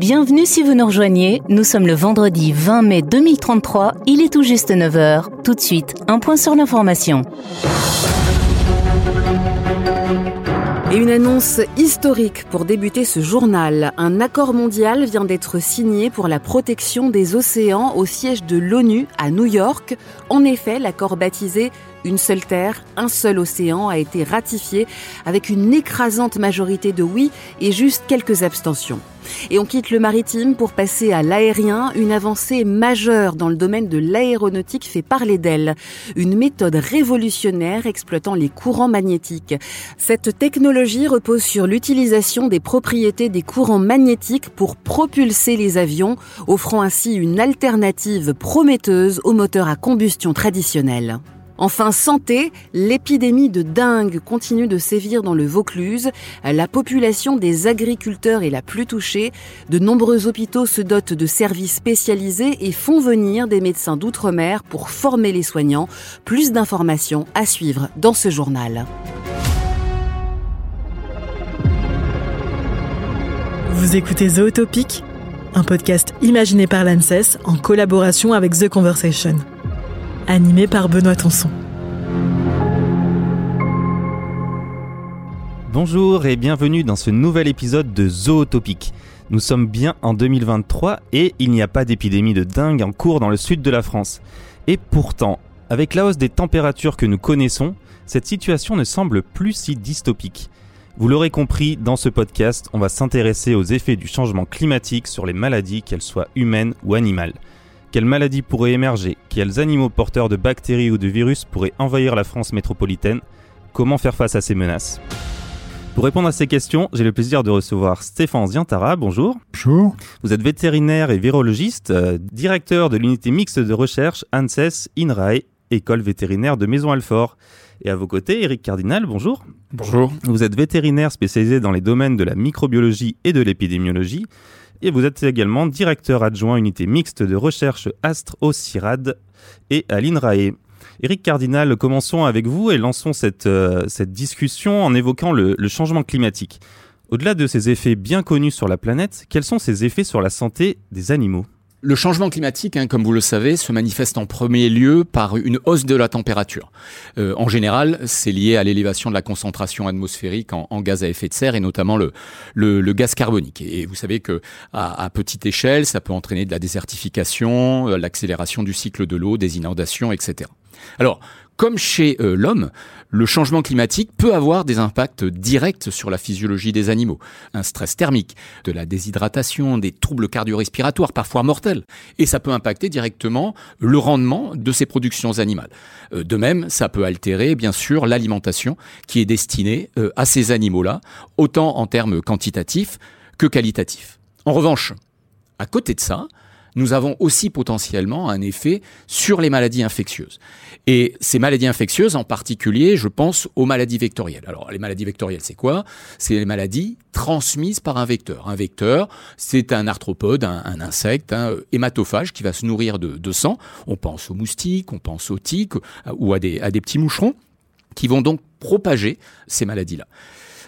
Bienvenue si vous nous rejoignez, nous sommes le vendredi 20 mai 2033, il est tout juste 9h. Tout de suite, un point sur l'information. Et une annonce historique pour débuter ce journal. Un accord mondial vient d'être signé pour la protection des océans au siège de l'ONU à New York. En effet, l'accord baptisé Une seule terre, un seul océan a été ratifié avec une écrasante majorité de oui et juste quelques abstentions. Et on quitte le maritime pour passer à l'aérien. Une avancée majeure dans le domaine de l'aéronautique fait parler d'elle. Une méthode révolutionnaire exploitant les courants magnétiques. Cette technologie repose sur l'utilisation des propriétés des courants magnétiques pour propulser les avions, offrant ainsi une alternative prometteuse aux moteurs à combustion traditionnels. Enfin, santé, l'épidémie de dingue continue de sévir dans le Vaucluse. La population des agriculteurs est la plus touchée. De nombreux hôpitaux se dotent de services spécialisés et font venir des médecins d'outre-mer pour former les soignants. Plus d'informations à suivre dans ce journal. Vous écoutez Zootopic, un podcast imaginé par l'ANSES en collaboration avec The Conversation animé par Benoît Tonson. Bonjour et bienvenue dans ce nouvel épisode de Zootopic. Nous sommes bien en 2023 et il n'y a pas d'épidémie de dingue en cours dans le sud de la France. Et pourtant, avec la hausse des températures que nous connaissons, cette situation ne semble plus si dystopique. Vous l'aurez compris, dans ce podcast, on va s'intéresser aux effets du changement climatique sur les maladies, qu'elles soient humaines ou animales. Quelles maladies pourraient émerger? Quels animaux porteurs de bactéries ou de virus pourraient envahir la France métropolitaine? Comment faire face à ces menaces? Pour répondre à ces questions, j'ai le plaisir de recevoir Stéphane Ziantara. Bonjour. Bonjour. Vous êtes vétérinaire et virologiste, euh, directeur de l'unité mixte de recherche ANSES INRAE, école vétérinaire de Maison-Alfort. Et à vos côtés, Eric Cardinal, bonjour. Bonjour. Vous êtes vétérinaire spécialisé dans les domaines de la microbiologie et de l'épidémiologie et vous êtes également directeur adjoint unité mixte de recherche Astre au et à l'INRAE. Éric Cardinal, commençons avec vous et lançons cette, euh, discussion en évoquant le, changement climatique. Au-delà de ces effets bien connus sur la planète, quels sont ces effets sur la santé des animaux? Le changement climatique, hein, comme vous le savez, se manifeste en premier lieu par une hausse de la température. Euh, en général, c'est lié à l'élévation de la concentration atmosphérique en, gaz à effet de serre et notamment le gaz carbonique. Et vous savez que à, à, petite échelle, ça peut entraîner de la désertification, euh, l'accélération du cycle de l'eau, des inondations, etc. Alors, comme chez euh, l'homme, le changement climatique peut avoir des impacts directs sur la physiologie des animaux. Un stress thermique, de la déshydratation, des troubles cardio-respiratoires, parfois mortels. Et ça peut impacter directement le rendement de ces productions animales. Euh, de même, ça peut altérer, bien sûr, l'alimentation qui est destinée euh, à ces animaux-là, autant en termes quantitatifs que qualitatifs. En revanche, à côté de ça, nous avons aussi potentiellement un effet sur les maladies infectieuses. Et ces maladies infectieuses, en particulier, je pense aux maladies vectorielles. Alors, les maladies vectorielles, c'est quoi? C'est les maladies transmises par un vecteur. Un vecteur, c'est un arthropode, un, insecte, un hématophage qui va se nourrir de, sang. On pense aux moustiques, on pense aux tiques ou à des, à des petits moucherons qui vont donc propager ces maladies-là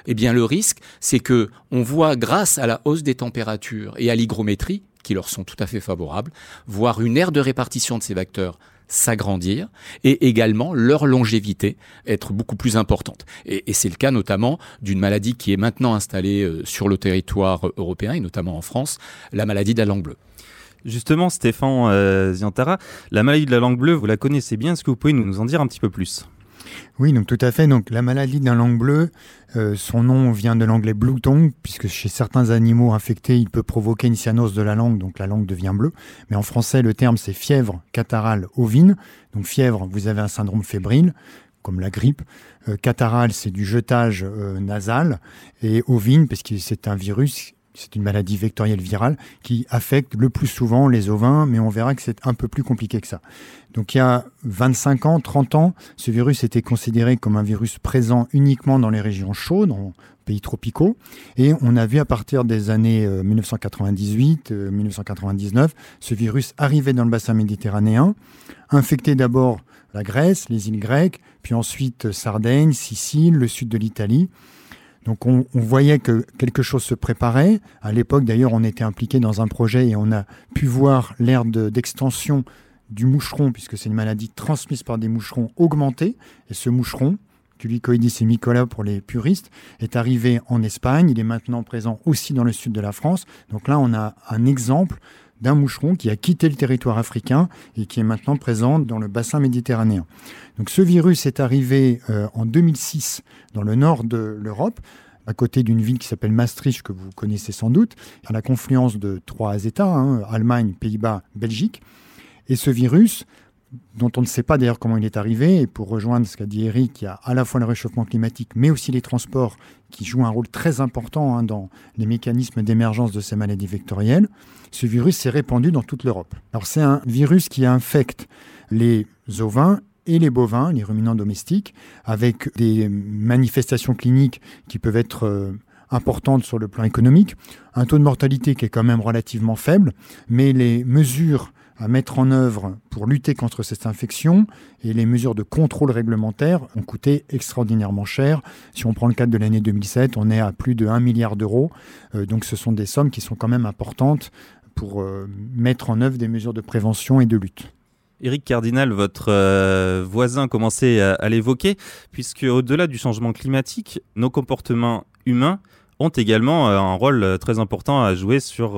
eh bien le risque, c'est que on voit grâce à la hausse des températures et à l'hygrométrie qui leur sont tout à fait favorables, voir une aire de répartition de ces vecteurs s'agrandir et également leur longévité être beaucoup plus importante. Et, c'est le cas notamment d'une maladie qui est maintenant installée euh, sur le territoire européen et notamment en France, la maladie de la langue bleue. Justement, Stéphane euh, Ziantara, la maladie de la langue bleue, vous la connaissez bien, est-ce que vous pouvez nous en dire un petit peu plus? Oui, donc tout à fait. Donc la maladie la langue bleue, euh, son nom vient de l'anglais blue tongue, puisque chez certains animaux infectés, il peut provoquer une cyanose de la langue, donc la langue devient bleue. Mais en français, le terme c'est fièvre catarrhale ovine. Donc fièvre, vous avez un syndrome fébrile, comme la grippe. Euh, catarrhale, c'est du jetage euh, nasal. Et ovine, parce que c'est un virus c'est une maladie vectorielle virale qui affecte le plus souvent les ovins, mais on verra que c'est un peu plus compliqué que ça. Donc il y a 25 ans, 30 ans, ce virus était considéré comme un virus présent uniquement dans les régions chaudes, dans pays tropicaux, et on a vu à partir des années 1998, euh, 1999, euh, ce virus arriver dans le bassin méditerranéen, infecter d'abord la Grèce, les îles grecques, puis ensuite Sardaigne, Sicile, le sud de l'Italie. Donc on, voyait que quelque chose se préparait. À l'époque d'ailleurs on était impliqué dans un projet et on a pu voir l'ère d'extension du moucheron, puisque c'est une maladie transmise par des moucherons, augmenter. Et ce moucheron, Tulicoïdis et Mycola pour les puristes, est arrivé en Espagne. Il est maintenant présent aussi dans le sud de la France. Donc là, on a un exemple d'un moucheron qui a quitté le territoire africain et qui est maintenant présent dans le bassin méditerranéen. Donc ce virus est arrivé euh, en 2006 dans le nord de l'Europe à côté d'une ville qui s'appelle Maastricht, que vous connaissez sans doute, à la confluence de trois États, hein, Allemagne, Pays-Bas, Belgique. Et ce virus, dont on ne sait pas d'ailleurs comment il est arrivé, et pour rejoindre ce qu'a dit Eric, il y a à la fois le réchauffement climatique, mais aussi les transports qui jouent un rôle très important hein, dans les mécanismes d'émergence de ces maladies vectorielles. Ce virus s'est répandu dans toute l'Europe. Alors c'est un virus qui infecte les ovins et les bovins, les ruminants domestiques, avec des manifestations cliniques qui peuvent être euh, importantes sur le plan économique, un taux de mortalité qui est quand même relativement faible, mais les mesures à mettre en œuvre pour lutter contre cette infection et les mesures de contrôle réglementaire ont coûté extraordinairement cher. Si on prend le cadre de l'année 2007, on est à plus de 1 milliard d'euros. Euh, donc ce sont des sommes qui sont quand même importantes pour euh, mettre en œuvre des mesures de prévention et de lutte. Éric Cardinal, votre euh, voisin commençait à, à l'évoquer, puisque au-delà du changement climatique, nos comportements humains ont également un rôle très important à jouer sur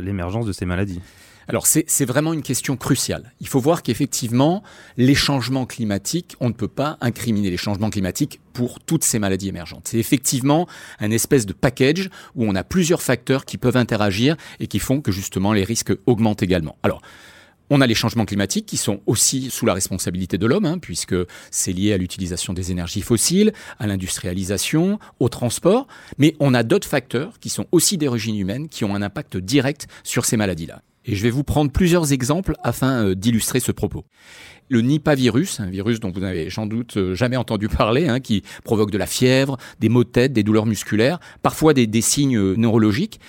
l'émergence de ces maladies. Alors c'est vraiment une question cruciale. Il faut voir qu'effectivement, les changements climatiques, on ne peut pas incriminer les changements climatiques pour toutes ces maladies émergentes. C'est effectivement un espèce de package où on a plusieurs facteurs qui peuvent interagir et qui font que justement les risques augmentent également. Alors, on a les changements climatiques qui sont aussi sous la responsabilité de l'homme, hein, puisque c'est lié à l'utilisation des énergies fossiles, à l'industrialisation, au transport, mais on a d'autres facteurs qui sont aussi d'origine humaine, qui ont un impact direct sur ces maladies-là. Et je vais vous prendre plusieurs exemples afin euh, d'illustrer ce propos. Le Nipah virus, un virus dont vous n'avez sans doute euh, jamais entendu parler, hein, qui provoque de la fièvre, des maux de tête, des douleurs musculaires, parfois des, des signes euh, neurologiques.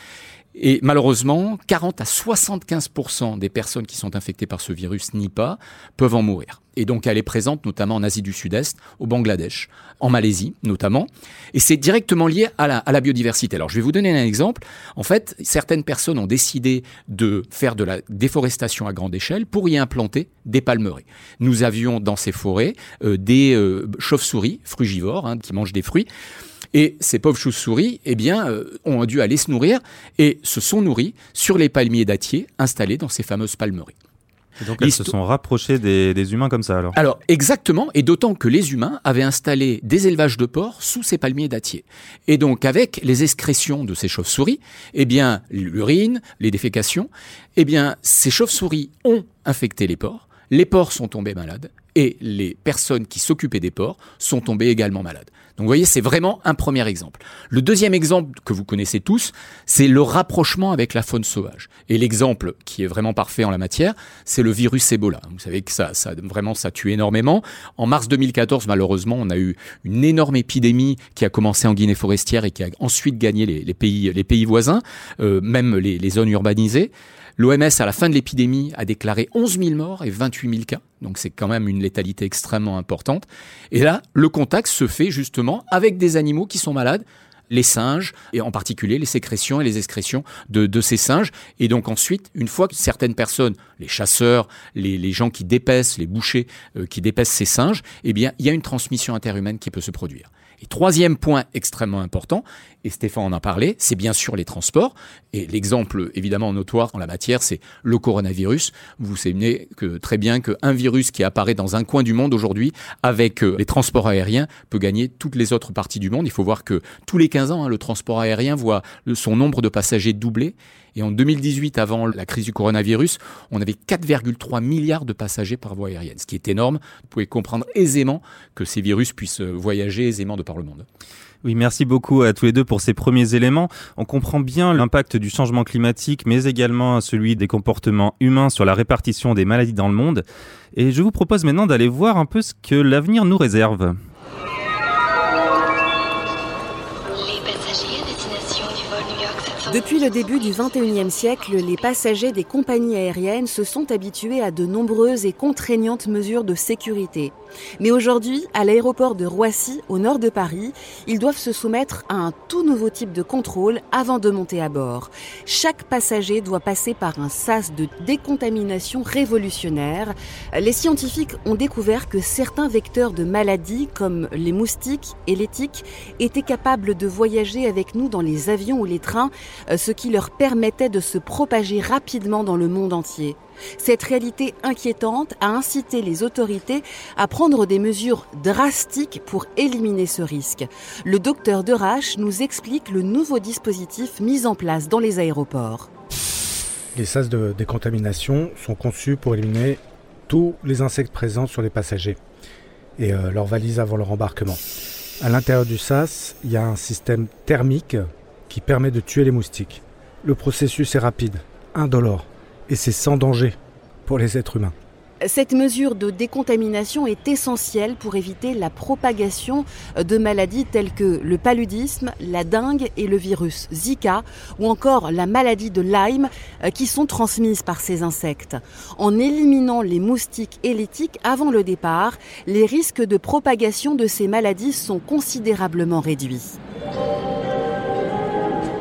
Et malheureusement, 40 à 75% des personnes qui sont infectées par ce virus Nipah peuvent en mourir. Et donc elle est présente notamment en Asie du Sud-Est, au Bangladesh, en Malaisie notamment. Et c'est directement lié à la, biodiversité. Alors je vais vous donner un exemple. En fait, certaines personnes ont décidé de faire de la déforestation à grande échelle pour y implanter des palmeraies. Nous avions dans ces forêts euh, des euh, chauves-souris frugivores hein, qui mangent des fruits. Et ces pauvres chauves-souris, eh bien, euh, ont dû aller se nourrir et se sont nourris sur les palmiers dattiers installés dans ces fameuses palmeries. Et donc elles se sont rapprochées des, humains comme ça alors Alors exactement, et d'autant que les humains avaient installé des élevages de porcs sous ces palmiers dattiers. Et donc avec les excrétions de ces chauves-souris, eh bien l'urine, les défécations, eh bien ces chauves-souris ont infecté les porcs, les porcs sont tombés malades, et les personnes qui s'occupaient des porcs sont tombées également malades. Donc vous voyez, c'est vraiment un premier exemple. Le deuxième exemple que vous connaissez tous, c'est le rapprochement avec la faune sauvage. Et l'exemple qui est vraiment parfait en la matière, c'est le virus Ebola. Vous savez que ça, vraiment, ça tue énormément. En mars 2014, malheureusement, on a eu une énorme épidémie qui a commencé en Guinée forestière et qui a ensuite gagné les, pays, les pays voisins, euh, même les zones urbanisées. L'OMS, à la fin de l'épidémie, a déclaré 11 000 morts et 28 000 cas. Donc c'est quand même une létalité extrêmement importante. Et là, le contact se fait justement avec des animaux qui sont malades, les singes, et en particulier les sécrétions et les excrétions de, ces singes. Et donc ensuite, une fois que certaines personnes, les chasseurs, les, gens qui dépaissent, les bouchers euh, qui dépaissent ces singes, eh bien, il y a une transmission interhumaine qui peut se produire. Et troisième point extrêmement important, et Stéphane en a parlé, c'est bien sûr les transports. Et l'exemple évidemment notoire en la matière, c'est le coronavirus. Vous savez très bien qu'un virus qui apparaît dans un coin du monde aujourd'hui, avec euh, les transports aériens, peut gagner toutes les autres parties du monde. Il faut voir que tous les 15 ans, hein, le transport aérien voit son nombre de passagers doubler. Et en 2018, avant la crise du coronavirus, on avait 4,3 milliards de passagers par voie aérienne, ce qui est énorme. Vous pouvez comprendre aisément que ces virus puissent voyager aisément de par le monde. Oui, merci beaucoup à tous les deux pour ces premiers éléments. On comprend bien l'impact du changement climatique, mais également celui des comportements humains sur la répartition des maladies dans le monde. Et je vous propose maintenant d'aller voir un peu ce que l'avenir nous réserve. Depuis le début du XXIe siècle, les passagers des compagnies aériennes se sont habitués à de nombreuses et contraignantes mesures de sécurité. Mais aujourd'hui, à l'aéroport de Roissy, au nord de Paris, ils doivent se soumettre à un tout nouveau type de contrôle avant de monter à bord. Chaque passager doit passer par un sas de décontamination révolutionnaire. Les scientifiques ont découvert que certains vecteurs de maladies, comme les moustiques et les tiques, étaient capables de voyager avec nous dans les avions ou les trains, ce qui leur permettait de se propager rapidement dans le monde entier. Cette réalité inquiétante a incité les autorités à prendre des mesures drastiques pour éliminer ce risque. Le docteur Derache nous explique le nouveau dispositif mis en place dans les aéroports. Les sas de décontamination sont conçus pour éliminer tous les insectes présents sur les passagers et euh, leurs valises avant leur embarquement. À l'intérieur du sas, il y a un système thermique qui permet de tuer les moustiques. Le processus est rapide, indolore et c'est sans danger pour les êtres humains. Cette mesure de décontamination est essentielle pour éviter la propagation de maladies telles que le paludisme, la dengue et le virus Zika ou encore la maladie de Lyme euh, qui sont transmises par ces insectes. En éliminant les moustiques et les tiques avant le départ, les risques de propagation de ces maladies sont considérablement réduits.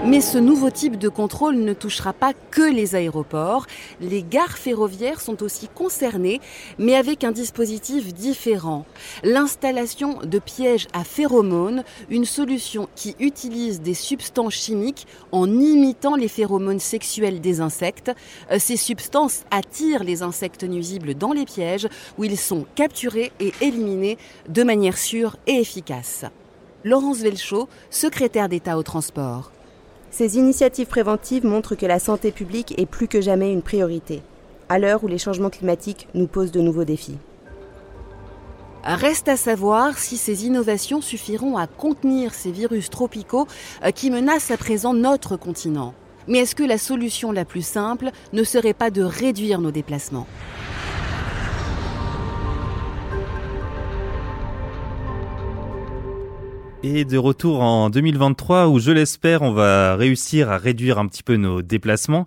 Mais ce nouveau type de contrôle ne touchera pas que les aéroports. Les gares ferroviaires sont aussi concernées, mais avec un dispositif différent. L'installation de pièges à phéromones, une solution qui utilise des substances chimiques en imitant les phéromones sexuels des insectes. Euh, ces substances attirent les insectes nuisibles dans les pièges où ils sont capturés et éliminés de manière sûre et efficace. Laurence Velchaud, secrétaire d'État au transport. Ces initiatives préventives montrent que la santé publique est plus que jamais une priorité, à l'heure où les changements climatiques nous posent de nouveaux défis. Reste à savoir si ces innovations suffiront à contenir ces virus tropicaux euh, qui menacent à présent notre continent. Mais est-ce que la solution la plus simple ne serait pas de réduire nos déplacements? Et de retour en 2023 où je l'espère on va réussir à réduire un petit peu nos déplacements.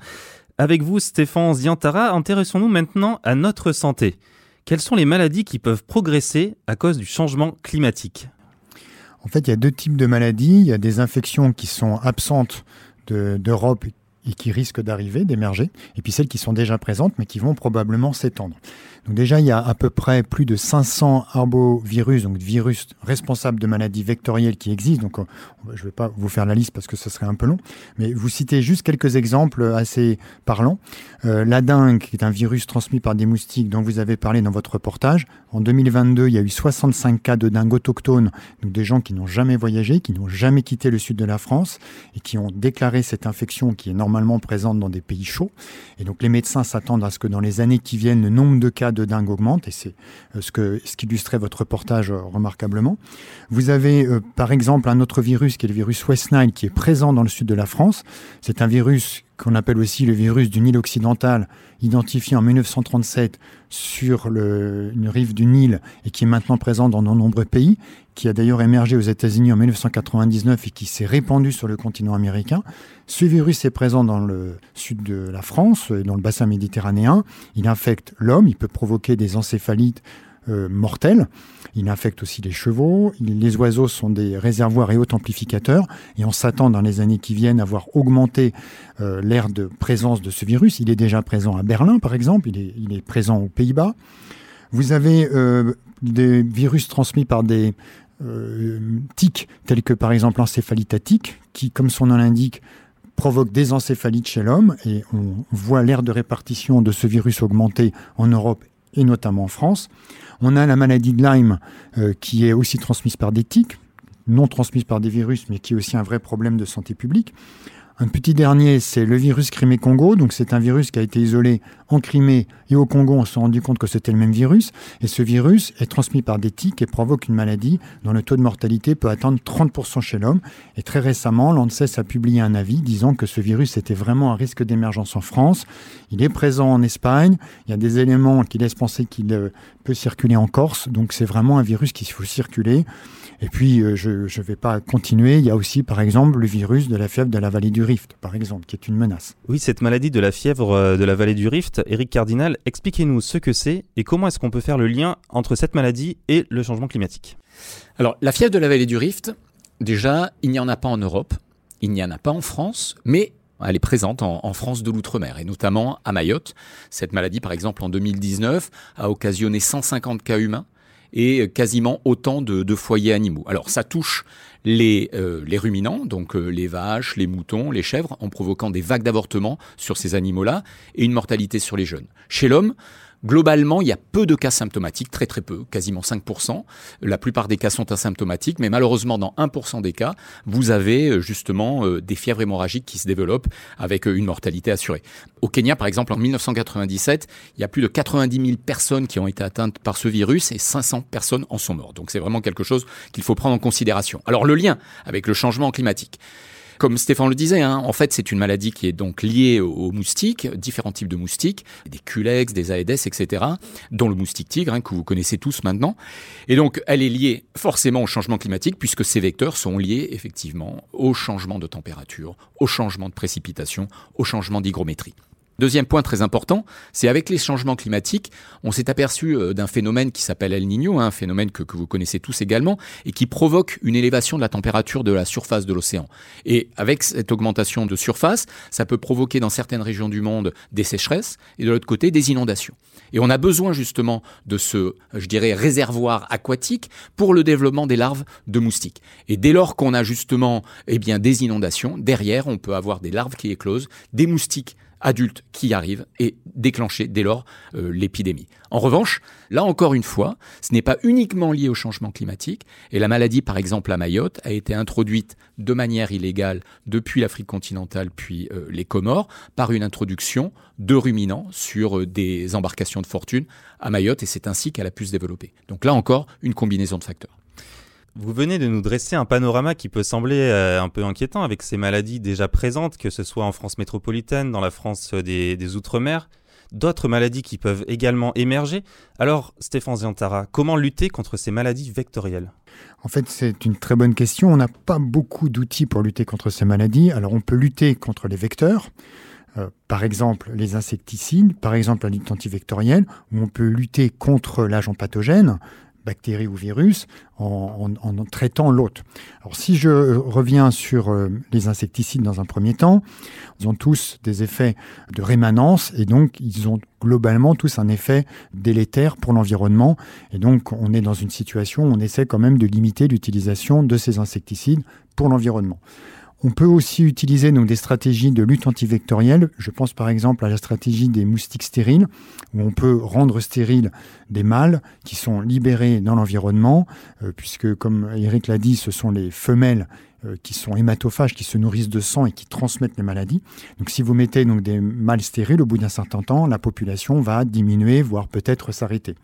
Avec vous Stéphane Ziantara, intéressons-nous maintenant à notre santé. Quelles sont les maladies qui peuvent progresser à cause du changement climatique? En fait, il y a deux types de maladies. Il y a des infections qui sont absentes d'Europe et qui risquent d'arriver, d'émerger, et puis celles qui sont déjà présentes mais qui vont probablement s'étendre. Donc déjà, il y a à peu près plus de 500 arbovirus, donc virus responsables de maladies vectorielles qui existent. Donc je ne vais pas vous faire la liste parce que ce serait un peu long, mais vous citez juste quelques exemples assez parlants. Euh, la dengue, qui est un virus transmis par des moustiques dont vous avez parlé dans votre reportage. En 2022, il y a eu 65 cas de dengue autochtone, donc des gens qui n'ont jamais voyagé, qui n'ont jamais quitté le sud de la France et qui ont déclaré cette infection qui est normalement présente dans des pays chauds. Et donc les médecins s'attendent à ce que dans les années qui viennent, le nombre de cas de dingue augmente, et c'est euh, ce, que, ce qu'illustrait votre reportage euh, remarquablement. Vous avez euh, par exemple un autre virus qui est le virus West Nile, qui est présent dans le sud de la France. C'est un virus qu'on appelle aussi le virus du Nil occidental, identifié en 1937 sur une rive du Nil et qui est maintenant présent dans de nombreux pays, qui a d'ailleurs émergé aux États-Unis en 1999 et qui s'est répandu sur le continent américain. Ce virus est présent dans le sud de la France dans le bassin méditerranéen. Il infecte l'homme, il peut provoquer des encéphalites euh. Il infecte aussi les chevaux. Les oiseaux sont des réservoirs et hauts amplificateurs. Et on s'attend dans les années qui viennent à voir augmenter euh, l'aire de présence de ce virus. Il est déjà présent à Berlin, par exemple. Il est, présent aux Pays-Bas. Vous avez euh, des virus transmis par des euh, tiques, tels que par exemple l'encéphalite qui, comme son nom l'indique, provoque des encéphalites chez l'homme. Et on voit l'aire de répartition de ce virus augmenter en Europe et notamment en France. On a la maladie de Lyme euh, qui est aussi transmise par des tiques, non transmise par des virus, mais qui est aussi un vrai problème de santé publique. Un petit dernier, c'est le virus Crimée-Congo. Donc, c'est un virus qui a été isolé en Crimée et au Congo, on s'est rendu compte que c'était le même virus. Et ce virus est transmis par des tiques et provoque une maladie dont le taux de mortalité peut atteindre 30% chez l'homme. Et très récemment, l'ANSES a publié un avis disant que ce virus était vraiment un risque d'émergence en France. Il est présent en Espagne. Il y a des éléments qui laissent penser qu'il euh, peut circuler en Corse. Donc c'est vraiment un virus qu'il faut circuler. Et puis, euh, je ne vais pas continuer. Il y a aussi, par exemple, le virus de la fièvre de la vallée du Rift, par exemple, qui est une menace. Oui, cette maladie de la fièvre euh, de la vallée du Rift, Eric Cardinal, expliquez-nous ce que c'est et comment est-ce qu'on peut faire le lien entre cette maladie et le changement climatique. Alors, la fièvre de la vallée du Rift, déjà, il n'y en a pas en Europe, il n'y en a pas en France, mais elle est présente en, France de l'outre-mer, et notamment à Mayotte. Cette maladie, par exemple, en 2019, a occasionné 150 cas humains et quasiment autant de, foyers animaux. Alors ça touche les, euh, ruminants, donc euh, les vaches, les moutons, les chèvres, en provoquant des vagues d'avortements sur ces animaux-là et une mortalité sur les jeunes. Chez l'homme, Globalement, il y a peu de cas symptomatiques, très très peu, quasiment 5%. La plupart des cas sont asymptomatiques, mais malheureusement, dans 1% des cas, vous avez euh, justement euh, des fièvres hémorragiques qui se développent avec euh, une mortalité assurée. Au Kenya, par exemple, en 1997, il y a plus de 90 000 personnes qui ont été atteintes par ce virus et 500 personnes en sont mortes. Donc c'est vraiment quelque chose qu'il faut prendre en considération. Alors le lien avec le changement climatique. Comme Stéphane le disait, hein, en fait, c'est une maladie qui est donc liée aux, moustiques, différents types de moustiques, des culex, des aedes, etc., dont le moustique tigre, hein, que vous connaissez tous maintenant. Et donc, elle est liée forcément au changement climatique, puisque ces vecteurs sont liés effectivement au changement de température, au changement de précipitation, au changement d'hygrométrie. Deuxième point très important, c'est avec les changements climatiques, on s'est aperçu euh, d'un phénomène qui s'appelle El Niño, hein, un phénomène que, vous connaissez tous également, et qui provoque une élévation de la température de la surface de l'océan. Et avec cette augmentation de surface, ça peut provoquer dans certaines régions du monde des sécheresses et de l'autre côté des inondations. Et on a besoin justement de ce, je dirais, réservoir aquatique pour le développement des larves de moustiques. Et dès lors qu'on a justement eh bien, des inondations, derrière, on peut avoir des larves qui éclosent, des moustiques adultes qui arrivent et déclencher dès lors euh, l'épidémie. En revanche, là encore une fois, ce n'est pas uniquement lié au changement climatique et la maladie par exemple à Mayotte a été introduite de manière illégale depuis l'Afrique continentale puis euh, les Comores par une introduction de ruminants sur euh, des embarcations de fortune à Mayotte et c'est ainsi qu'elle a pu se développer. Donc là encore, une combinaison de facteurs. Vous venez de nous dresser un panorama qui peut sembler euh, un peu inquiétant avec ces maladies déjà présentes, que ce soit en France métropolitaine, dans la France euh, des, Outre-mer, d'autres maladies qui peuvent également émerger. Alors, Stéphane Ziantara, comment lutter contre ces maladies vectorielles? En fait, c'est une très bonne question. On n'a pas beaucoup d'outils pour lutter contre ces maladies. Alors, on peut lutter contre les vecteurs. Euh, par exemple les insecticides, par exemple la lutte antivectorielle, où on peut lutter contre l'agent pathogène, bactéries ou virus en, traitant l'hôte. Alors si je reviens sur euh, les insecticides dans un premier temps, ils ont tous des effets de rémanence et donc ils ont globalement tous un effet délétère pour l'environnement et donc on est dans une situation où on essaie quand même de limiter l'utilisation de ces insecticides pour l'environnement. On peut aussi utiliser des stratégies de lutte antivectorielle. Je pense par exemple à la stratégie des moustiques stériles, où on peut rendre stériles des mâles qui sont libérés dans l'environnement, euh, puisque comme Eric l'a dit, ce sont les femelles qui sont hématophages, qui se nourrissent de sang et qui transmettent les maladies. Donc si vous mettez donc des mâles stériles, au bout d'un certain temps, la population va diminuer, voire peut-être s'arrêter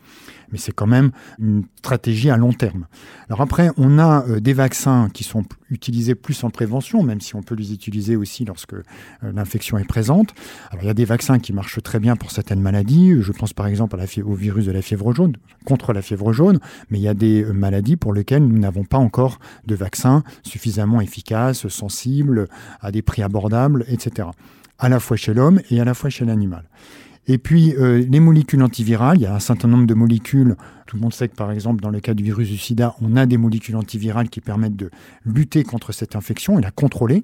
mais c'est quand même une stratégie à long terme. Alors après, on a euh, des vaccins qui sont utilisés plus en prévention, même si on peut les utiliser aussi lorsque euh, l'infection est présente. Alors il y a des vaccins qui marchent très bien pour certaines maladies. Je pense par exemple au virus de la fièvre jaune, contre la fièvre jaune, mais il y a des euh, maladies pour lesquelles nous n'avons pas encore de vaccins suffisamment efficaces, sensibles, à des prix abordables, etc. À la fois chez l'homme et à la fois chez l'animal. Et puis, euh, les molécules antivirales, il y a un certain nombre de molécules. Tout le monde sait que, par exemple, dans le cas du virus du sida, on a des molécules antivirales qui permettent de lutter contre cette infection et la contrôler.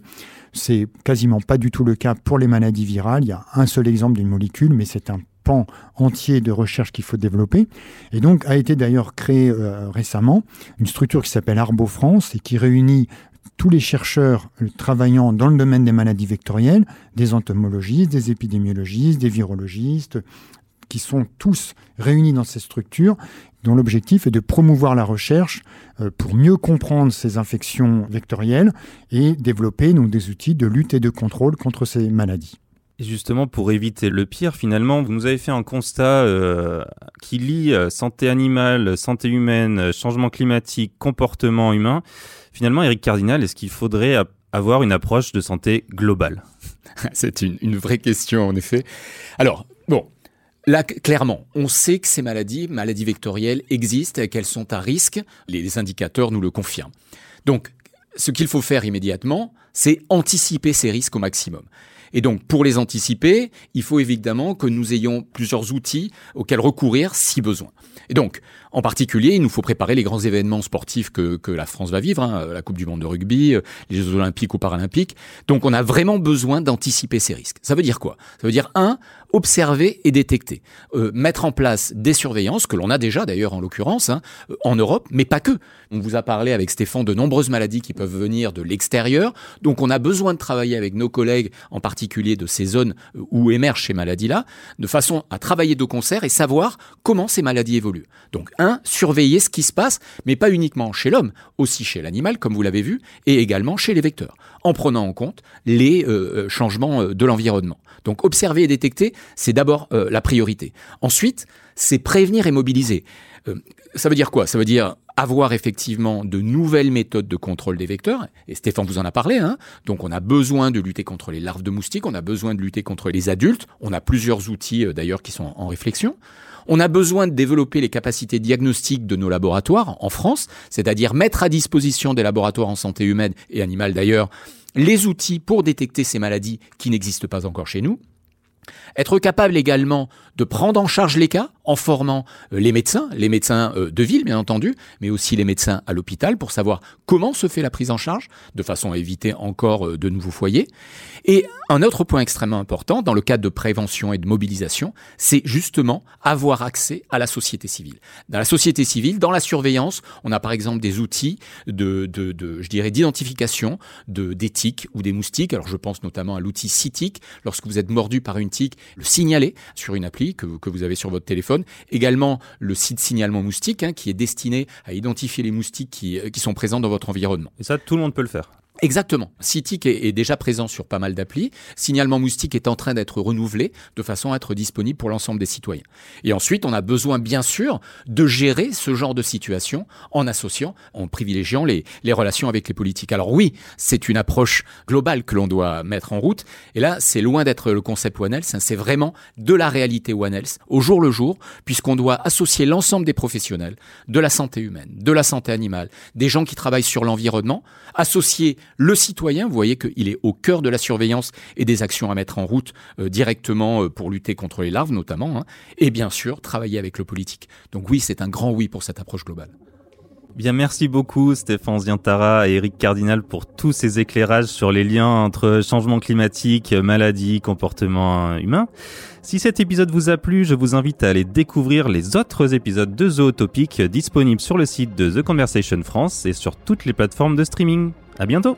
C'est quasiment pas du tout le cas pour les maladies virales. Il y a un seul exemple d'une molécule, mais c'est un pan entier de recherche qu'il faut développer. Et donc a été d'ailleurs créé euh, récemment une structure qui s'appelle Arbo France et qui réunit tous les chercheurs travaillant dans le domaine des maladies vectorielles, des entomologistes, des épidémiologistes, des virologistes, qui sont tous réunis dans ces structures, dont l'objectif est de promouvoir la recherche euh, pour mieux comprendre ces infections vectorielles et développer donc, des outils de lutte et de contrôle contre ces maladies. Justement, pour éviter le pire, finalement, vous nous avez fait un constat euh, qui lie euh, santé animale, santé humaine, euh, changement climatique, comportement humain. Finalement, Eric Cardinal, est-ce qu'il faudrait avoir une approche de santé globale? C'est une, une, vraie question, en effet. Alors, bon, Là, clairement, on sait que ces maladies, maladies vectorielles, existent et qu'elles sont à risque. Les indicateurs nous le confirment. Donc, ce qu'il faut faire immédiatement, c'est anticiper ces risques au maximum. Et donc, pour les anticiper, il faut évidemment que nous ayons plusieurs outils auxquels recourir si besoin. Et donc, en particulier, il nous faut préparer les grands événements sportifs que, la France va vivre, hein, la Coupe du Monde de rugby, euh, les Jeux Olympiques ou Paralympiques. Donc, on a vraiment besoin d'anticiper ces risques. Ça veut dire quoi? Ça veut dire, un, observer et détecter. Euh, mettre en place des surveillances, que l'on a déjà d'ailleurs en l'occurrence, hein, en Europe, mais pas que. On vous a parlé avec Stéphane de nombreuses maladies qui peuvent venir de l'extérieur. Donc, on a besoin de travailler avec nos collègues, en particulier de ces zones euh, où émergent ces maladies-là, de façon à travailler de concert et savoir comment ces maladies évoluent. Donc, un, surveiller ce qui se passe, mais pas uniquement chez l'homme, aussi chez l'animal, comme vous l'avez vu, et également chez les vecteurs, en prenant en compte les euh, euh, changements euh, de l'environnement. Donc, observer et détecter, c'est d'abord la priorité. Ensuite, c'est prévenir et mobiliser. ça veut dire quoi? Ça veut dire avoir effectivement de nouvelles méthodes de contrôle des vecteurs, et Stéphane vous en a parlé, hein. donc on a besoin de lutter contre les larves de moustiques, on a besoin de lutter contre les adultes, on a plusieurs outils d'ailleurs qui sont en réflexion. On a besoin de développer les capacités diagnostiques de nos laboratoires en France, c'est-à-dire mettre à disposition des laboratoires en santé humaine et animale d'ailleurs les outils pour détecter ces maladies qui n'existent pas encore chez nous. Être capable également de prendre en charge les cas en formant euh, les médecins, les médecins euh, de ville bien entendu, mais aussi les médecins à l'hôpital pour savoir comment se fait la prise en charge, de façon à éviter encore euh, de nouveaux foyers. Et un autre point extrêmement important dans le cadre de prévention et de mobilisation, c'est justement avoir accès à la société civile. Dans la société civile, dans la surveillance, on a par exemple des outils de, je dirais, d'identification de des tiques ou des moustiques. Alors je pense notamment à l'outil CITIC. Lorsque vous êtes mordu par une tique, le signaler sur une appli que vous avez sur votre téléphone. Également le site signalement moustique hein, qui est destiné à identifier les moustiques qui, qui sont présents dans votre environnement. Et ça, tout le monde peut le faire. Exactement. CITIC est, déjà présent sur pas mal d'applis. Signalement moustique est en train d'être renouvelé de façon à être disponible pour l'ensemble des citoyens. Et ensuite, on a besoin, bien sûr, de gérer ce genre de situation en associant, en privilégiant les, relations avec les politiques. Alors oui, c'est une approche globale que l'on doit mettre en route. Et là, c'est loin d'être le concept One Health, hein. c'est vraiment de la réalité One Health, au jour le jour, puisqu'on doit associer l'ensemble des professionnels de la santé humaine, de la santé animale, des gens qui travaillent sur l'environnement, associer le citoyen, vous voyez qu'il est au cœur de la surveillance et des actions à mettre en route euh, directement euh, pour lutter contre les larves notamment, hein. et bien sûr travailler avec le politique. Donc oui, c'est un grand oui pour cette approche globale. Bien, merci beaucoup Stéphane Ziantara et Eric Cardinal pour tous ces éclairages sur les liens entre changement climatique, maladie, comportement humain. Si cet épisode vous a plu, je vous invite à aller découvrir les autres épisodes de Zootopic disponibles sur le site de The Conversation France et sur toutes les plateformes de streaming. À bientôt!